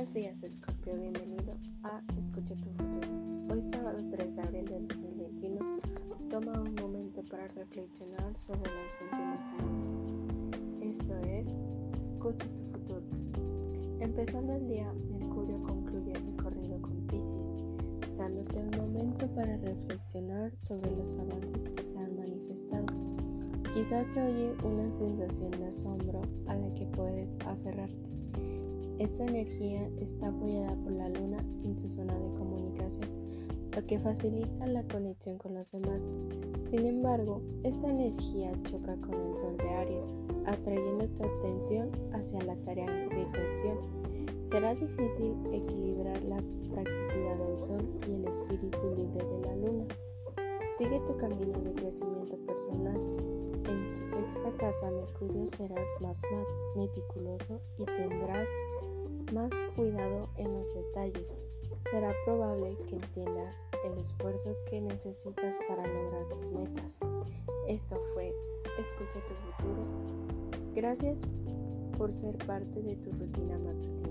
Buenos días, Escorpio. Bienvenido a Escucha tu futuro. Hoy, sábado 3 de abril de 2021, toma un momento para reflexionar sobre las últimas semanas. Esto es Escucha tu futuro. Empezando el día, Mercurio concluye el recorrido con Pisces, dándote un momento para reflexionar sobre los avances que se han manifestado. Quizás se oye una sensación de asombro esta energía está apoyada por la luna en tu zona de comunicación lo que facilita la conexión con los demás. Sin embargo, esta energía choca con el Sol de Aries, atrayendo tu atención hacia la tarea de cuestión. Será difícil equilibrar la practicidad del Sol y el espíritu libre de la Luna. Sigue tu camino de crecimiento personal. En tu sexta casa, Mercurio, serás más meticuloso y tendrás más cuidado en los detalles será probable que entiendas el esfuerzo que necesitas para lograr tus metas. Esto fue Escucha tu futuro. Gracias por ser parte de tu rutina matutina.